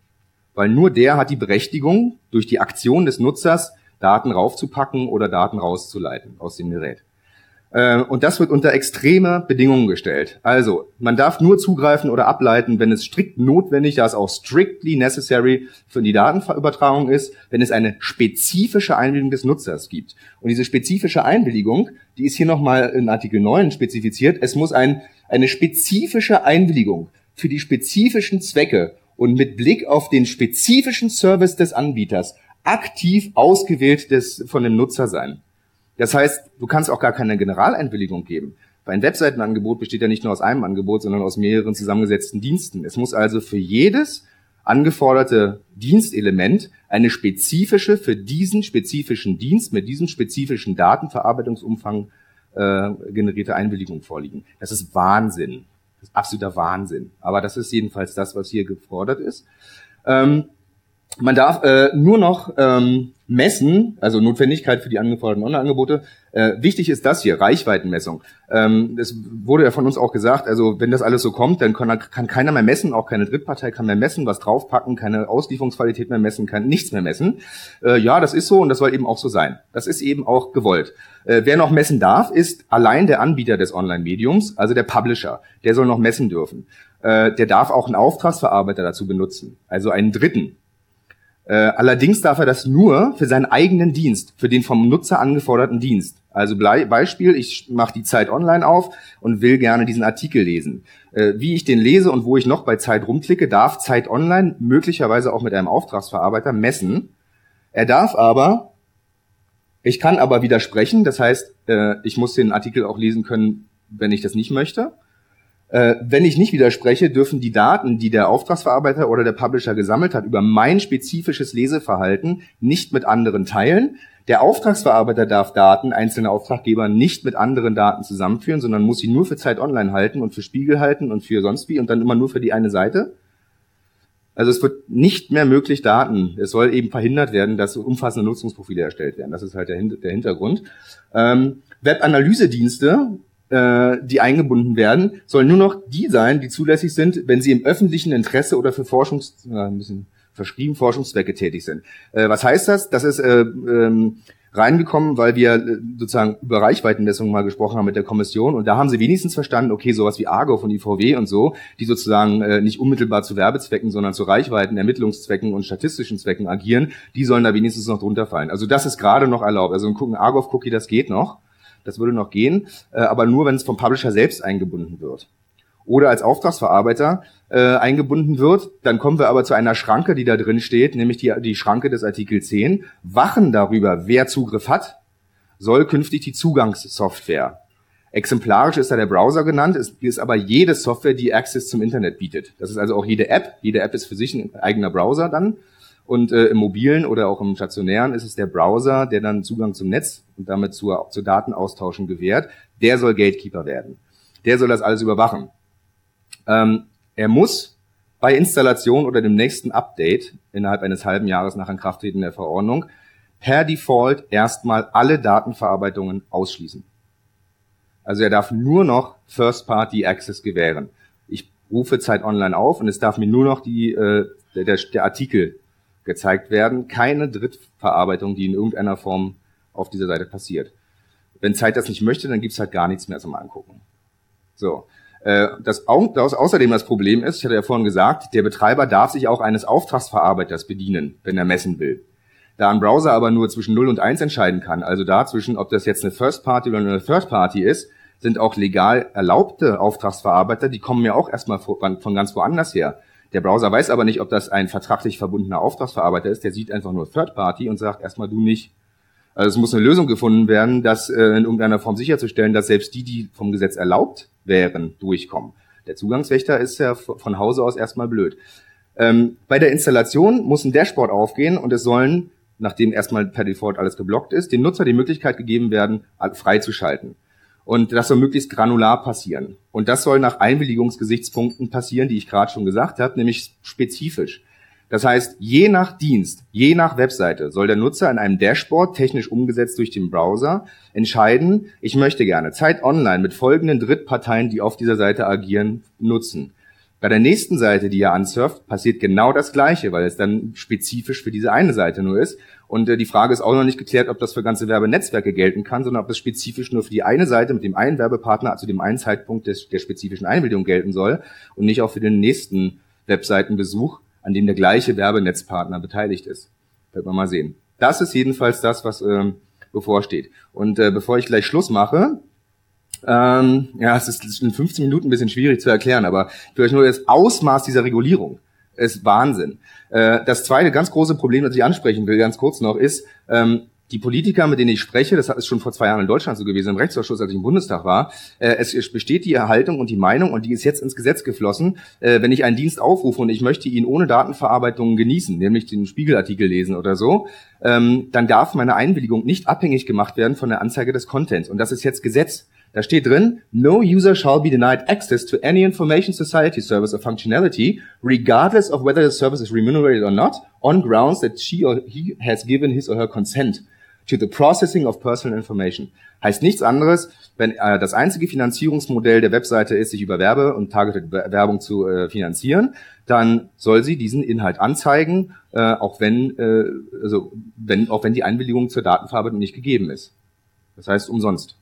Weil nur der hat die Berechtigung, durch die Aktion des Nutzers Daten raufzupacken oder Daten rauszuleiten aus dem Gerät. Äh, und das wird unter extreme Bedingungen gestellt. Also, man darf nur zugreifen oder ableiten, wenn es strikt notwendig, da es auch strictly necessary für die Datenübertragung ist, wenn es eine spezifische Einwilligung des Nutzers gibt. Und diese spezifische Einwilligung, die ist hier nochmal in Artikel 9 spezifiziert. Es muss ein, eine spezifische Einwilligung für die spezifischen Zwecke und mit Blick auf den spezifischen Service des Anbieters aktiv ausgewählt des, von dem Nutzer sein. Das heißt, du kannst auch gar keine Generaleinwilligung geben. Weil ein Webseitenangebot besteht ja nicht nur aus einem Angebot, sondern aus mehreren zusammengesetzten Diensten. Es muss also für jedes angeforderte Dienstelement eine spezifische, für diesen spezifischen Dienst mit diesem spezifischen Datenverarbeitungsumfang äh, generierte Einwilligung vorliegen. Das ist Wahnsinn. Das ist absoluter Wahnsinn. Aber das ist jedenfalls das, was hier gefordert ist. Ähm, man darf äh, nur noch ähm, messen, also Notwendigkeit für die angeforderten Online-Angebote. Äh, wichtig ist das hier, Reichweitenmessung. Ähm, das wurde ja von uns auch gesagt, also wenn das alles so kommt, dann kann, kann keiner mehr messen, auch keine Drittpartei kann mehr messen, was draufpacken, keine Auslieferungsqualität mehr messen, kann nichts mehr messen. Äh, ja, das ist so und das soll eben auch so sein. Das ist eben auch gewollt. Äh, wer noch messen darf, ist allein der Anbieter des Online-Mediums, also der Publisher. Der soll noch messen dürfen. Äh, der darf auch einen Auftragsverarbeiter dazu benutzen, also einen Dritten. Äh, allerdings darf er das nur für seinen eigenen Dienst, für den vom Nutzer angeforderten Dienst. Also Beispiel, ich mache die Zeit online auf und will gerne diesen Artikel lesen. Äh, wie ich den lese und wo ich noch bei Zeit rumklicke, darf Zeit online möglicherweise auch mit einem Auftragsverarbeiter messen. Er darf aber, ich kann aber widersprechen, das heißt, äh, ich muss den Artikel auch lesen können, wenn ich das nicht möchte. Äh, wenn ich nicht widerspreche, dürfen die Daten, die der Auftragsverarbeiter oder der Publisher gesammelt hat, über mein spezifisches Leseverhalten nicht mit anderen teilen. Der Auftragsverarbeiter darf Daten einzelner Auftraggeber nicht mit anderen Daten zusammenführen, sondern muss sie nur für Zeit Online halten und für Spiegel halten und für sonst wie und dann immer nur für die eine Seite. Also es wird nicht mehr möglich Daten. Es soll eben verhindert werden, dass umfassende Nutzungsprofile erstellt werden. Das ist halt der, Hintergrund. Ähm, Webanalyse-Dienste äh, die eingebunden werden, sollen nur noch die sein, die zulässig sind, wenn sie im öffentlichen Interesse oder für Forschungs, äh, ein bisschen verschrieben, Forschungszwecke tätig sind. Äh, was heißt das? Das ist äh, ähm, reingekommen, weil wir äh, sozusagen über Reichweitenmessungen mal gesprochen haben mit der Kommission und da haben sie wenigstens verstanden, okay, sowas wie Argo von IVW und so, die sozusagen äh, nicht unmittelbar zu Werbezwecken, sondern zu Reichweiten, Ermittlungszwecken und statistischen Zwecken agieren, die sollen da wenigstens noch drunter fallen. Also das ist gerade noch erlaubt. Also ein Argo-Cookie, das geht noch. Das würde noch gehen, äh, aber nur, wenn es vom Publisher selbst eingebunden wird. Oder als Auftragsverarbeiter äh, eingebunden wird, dann kommen wir aber zu einer Schranke, die da drin steht, nämlich die, die Schranke des Artikel 10. Wachen darüber, wer Zugriff hat, soll künftig die Zugangssoftware. Exemplarisch ist da der Browser genannt, es ist aber jede Software, die Access zum Internet bietet. Das ist also auch jede App. Jede App ist für sich ein eigener Browser dann. Und äh, im mobilen oder auch im stationären ist es der Browser, der dann Zugang zum Netz und damit zur, zu Datenaustauschen gewährt. Der soll Gatekeeper werden. Der soll das alles überwachen. Ähm, er muss bei Installation oder dem nächsten Update innerhalb eines halben Jahres nach Inkrafttreten der Verordnung per Default erstmal alle Datenverarbeitungen ausschließen. Also er darf nur noch First-Party Access gewähren. Ich rufe Zeit Online auf und es darf mir nur noch die, äh, der, der Artikel gezeigt werden. Keine Drittverarbeitung, die in irgendeiner Form auf dieser Seite passiert. Wenn Zeit das nicht möchte, dann gibt's halt gar nichts mehr zum Angucken. So. Äh, das, das außerdem das Problem ist, ich hatte ja vorhin gesagt, der Betreiber darf sich auch eines Auftragsverarbeiters bedienen, wenn er messen will. Da ein Browser aber nur zwischen 0 und 1 entscheiden kann, also dazwischen, ob das jetzt eine First Party oder eine Third Party ist, sind auch legal erlaubte Auftragsverarbeiter, die kommen ja auch erstmal von ganz woanders her. Der Browser weiß aber nicht, ob das ein vertraglich verbundener Auftragsverarbeiter ist, der sieht einfach nur Third Party und sagt erstmal du nicht. Also es muss eine Lösung gefunden werden, das äh, in irgendeiner Form sicherzustellen, dass selbst die, die vom Gesetz erlaubt wären, durchkommen. Der Zugangswächter ist ja von Hause aus erstmal blöd. Ähm, bei der Installation muss ein Dashboard aufgehen und es sollen nachdem erstmal per Default alles geblockt ist, dem Nutzer die Möglichkeit gegeben werden, freizuschalten. Und das soll möglichst granular passieren. Und das soll nach Einwilligungsgesichtspunkten passieren, die ich gerade schon gesagt habe, nämlich spezifisch. Das heißt, je nach Dienst, je nach Webseite soll der Nutzer in einem Dashboard, technisch umgesetzt durch den Browser, entscheiden, ich möchte gerne Zeit online mit folgenden Drittparteien, die auf dieser Seite agieren, nutzen. Bei der nächsten Seite, die ihr ansurft, passiert genau das Gleiche, weil es dann spezifisch für diese eine Seite nur ist. Und äh, die Frage ist auch noch nicht geklärt, ob das für ganze Werbenetzwerke gelten kann, sondern ob das spezifisch nur für die eine Seite mit dem einen Werbepartner zu dem einen Zeitpunkt des, der spezifischen Einbildung gelten soll und nicht auch für den nächsten Webseitenbesuch, an dem der gleiche Werbenetzpartner beteiligt ist. Wird man mal sehen. Das ist jedenfalls das, was ähm, bevorsteht. Und äh, bevor ich gleich Schluss mache, ähm, ja, es ist in 15 Minuten ein bisschen schwierig zu erklären, aber euch nur das Ausmaß dieser Regulierung ist Wahnsinn. Äh, das zweite ganz große Problem, das ich ansprechen will, ganz kurz noch, ist, ähm, die Politiker, mit denen ich spreche, das ist schon vor zwei Jahren in Deutschland so gewesen, im Rechtsausschuss, als ich im Bundestag war, äh, es besteht die Erhaltung und die Meinung, und die ist jetzt ins Gesetz geflossen, äh, wenn ich einen Dienst aufrufe und ich möchte ihn ohne Datenverarbeitung genießen, nämlich den Spiegelartikel lesen oder so, ähm, dann darf meine Einwilligung nicht abhängig gemacht werden von der Anzeige des Contents. Und das ist jetzt Gesetz. Da steht drin, no user shall be denied access to any information society service or functionality, regardless of whether the service is remunerated or not, on grounds that she or he has given his or her consent to the processing of personal information. Heißt nichts anderes, wenn äh, das einzige Finanzierungsmodell der Webseite ist, sich über Werbe und Targeted Werbung zu äh, finanzieren, dann soll sie diesen Inhalt anzeigen, äh, auch wenn, äh, also wenn, auch wenn die Einwilligung zur Datenverarbeitung nicht gegeben ist. Das heißt umsonst.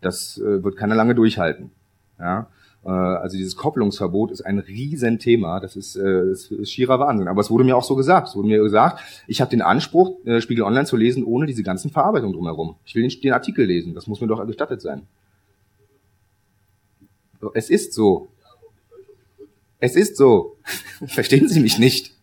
Das äh, wird keiner lange durchhalten. Ja? Äh, also dieses Kopplungsverbot ist ein Riesenthema. Das ist, äh, das ist schierer Wahnsinn. Aber es wurde mir auch so gesagt. Es wurde mir gesagt, ich habe den Anspruch, äh, Spiegel Online zu lesen, ohne diese ganzen Verarbeitungen drumherum. Ich will den, den Artikel lesen. Das muss mir doch gestattet sein. Es ist so. Es ist so. (laughs) Verstehen Sie mich nicht?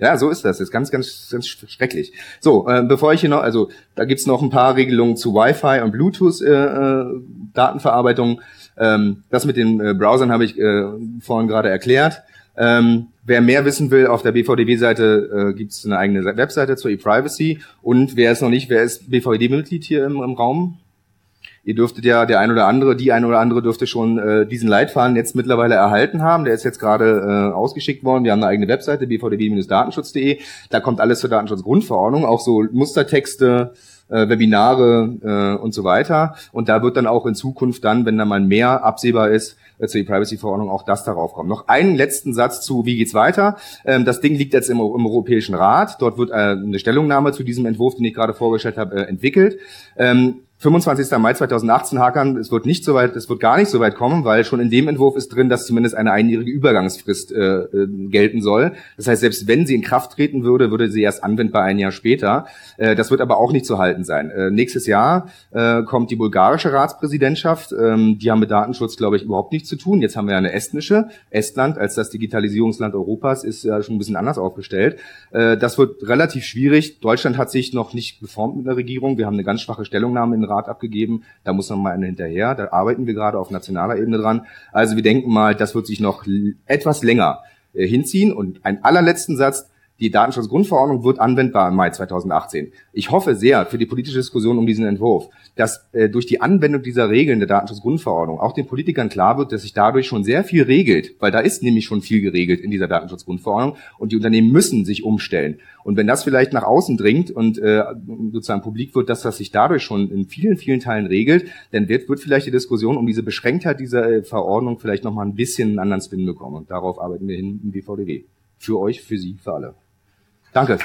Ja, so ist das. Das ist ganz, ganz, ganz schrecklich. So, äh, bevor ich hier noch, also da gibt's noch ein paar Regelungen zu Wi-Fi und Bluetooth-Datenverarbeitung. Äh, äh ähm, das mit den äh, Browsern habe ich äh, vorhin gerade erklärt. Ähm, wer mehr wissen will, auf der BVDW-Seite äh, gibt's eine eigene Webseite zur E-Privacy. Und wer ist noch nicht, wer ist BVD-Mitglied hier im, im Raum? Ihr dürftet ja, der ein oder andere, die ein oder andere dürfte schon äh, diesen Leitfaden jetzt mittlerweile erhalten haben. Der ist jetzt gerade äh, ausgeschickt worden. Wir haben eine eigene Webseite, bvdb-datenschutz.de. Da kommt alles zur Datenschutzgrundverordnung, auch so Mustertexte, äh, Webinare äh, und so weiter. Und da wird dann auch in Zukunft dann, wenn da mal mehr absehbar ist, äh, zur E-Privacy-Verordnung auch das darauf kommen. Noch einen letzten Satz zu, wie geht's weiter? Ähm, das Ding liegt jetzt im, im Europäischen Rat. Dort wird äh, eine Stellungnahme zu diesem Entwurf, den ich gerade vorgestellt habe, äh, entwickelt. Ähm, 25. Mai 2018 Hakan, es wird nicht so weit, es wird gar nicht so weit kommen, weil schon in dem Entwurf ist drin, dass zumindest eine einjährige Übergangsfrist äh, äh, gelten soll. Das heißt, selbst wenn sie in Kraft treten würde, würde sie erst anwendbar ein Jahr später. Äh, das wird aber auch nicht zu halten sein. Äh, nächstes Jahr äh, kommt die bulgarische Ratspräsidentschaft. Ähm, die haben mit Datenschutz, glaube ich, überhaupt nichts zu tun. Jetzt haben wir eine estnische. Estland als das Digitalisierungsland Europas ist ja schon ein bisschen anders aufgestellt. Äh, das wird relativ schwierig. Deutschland hat sich noch nicht geformt mit der Regierung. Wir haben eine ganz schwache Stellungnahme in Rat abgegeben. Da muss noch mal eine hinterher. Da arbeiten wir gerade auf nationaler Ebene dran. Also wir denken mal, das wird sich noch etwas länger äh, hinziehen. Und ein allerletzten Satz. Die Datenschutzgrundverordnung wird anwendbar im Mai 2018. Ich hoffe sehr für die politische Diskussion um diesen Entwurf, dass äh, durch die Anwendung dieser Regeln der Datenschutzgrundverordnung auch den Politikern klar wird, dass sich dadurch schon sehr viel regelt, weil da ist nämlich schon viel geregelt in dieser Datenschutzgrundverordnung und die Unternehmen müssen sich umstellen. Und wenn das vielleicht nach außen dringt und äh, sozusagen publik wird, dass das sich dadurch schon in vielen, vielen Teilen regelt, dann wird, wird vielleicht die Diskussion um diese Beschränktheit dieser äh, Verordnung vielleicht nochmal ein bisschen einen anderen Spin bekommen. Und darauf arbeiten wir hin im BVDW. Für euch, für Sie, für alle. Danke.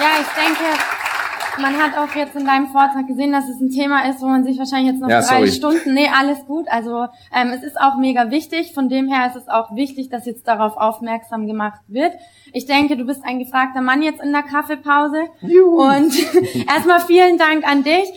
Ja, ich denke, man hat auch jetzt in deinem Vortrag gesehen, dass es ein Thema ist, wo man sich wahrscheinlich jetzt noch Ja, drei sorry. Stunden, nee, alles gut. Also ähm, es ist auch mega wichtig. Von dem her ist es auch wichtig, dass jetzt darauf aufmerksam gemacht wird. Ich denke, du bist ein gefragter Mann jetzt in der Kaffeepause. Und (laughs) erstmal vielen Dank an dich.